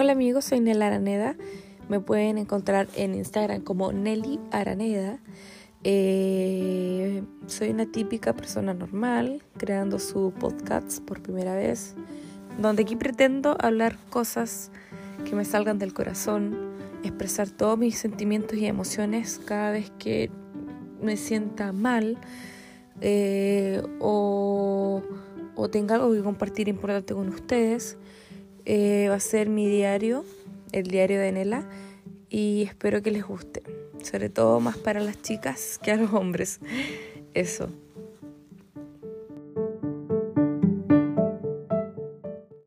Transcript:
Hola amigos, soy Nela Araneda. Me pueden encontrar en Instagram como Nelly Araneda. Eh, soy una típica persona normal, creando su podcast por primera vez, donde aquí pretendo hablar cosas que me salgan del corazón, expresar todos mis sentimientos y emociones cada vez que me sienta mal eh, o tenga algo que compartir importante con ustedes. Eh, va a ser mi diario, el diario de Nela, y espero que les guste, sobre todo más para las chicas que a los hombres. Eso.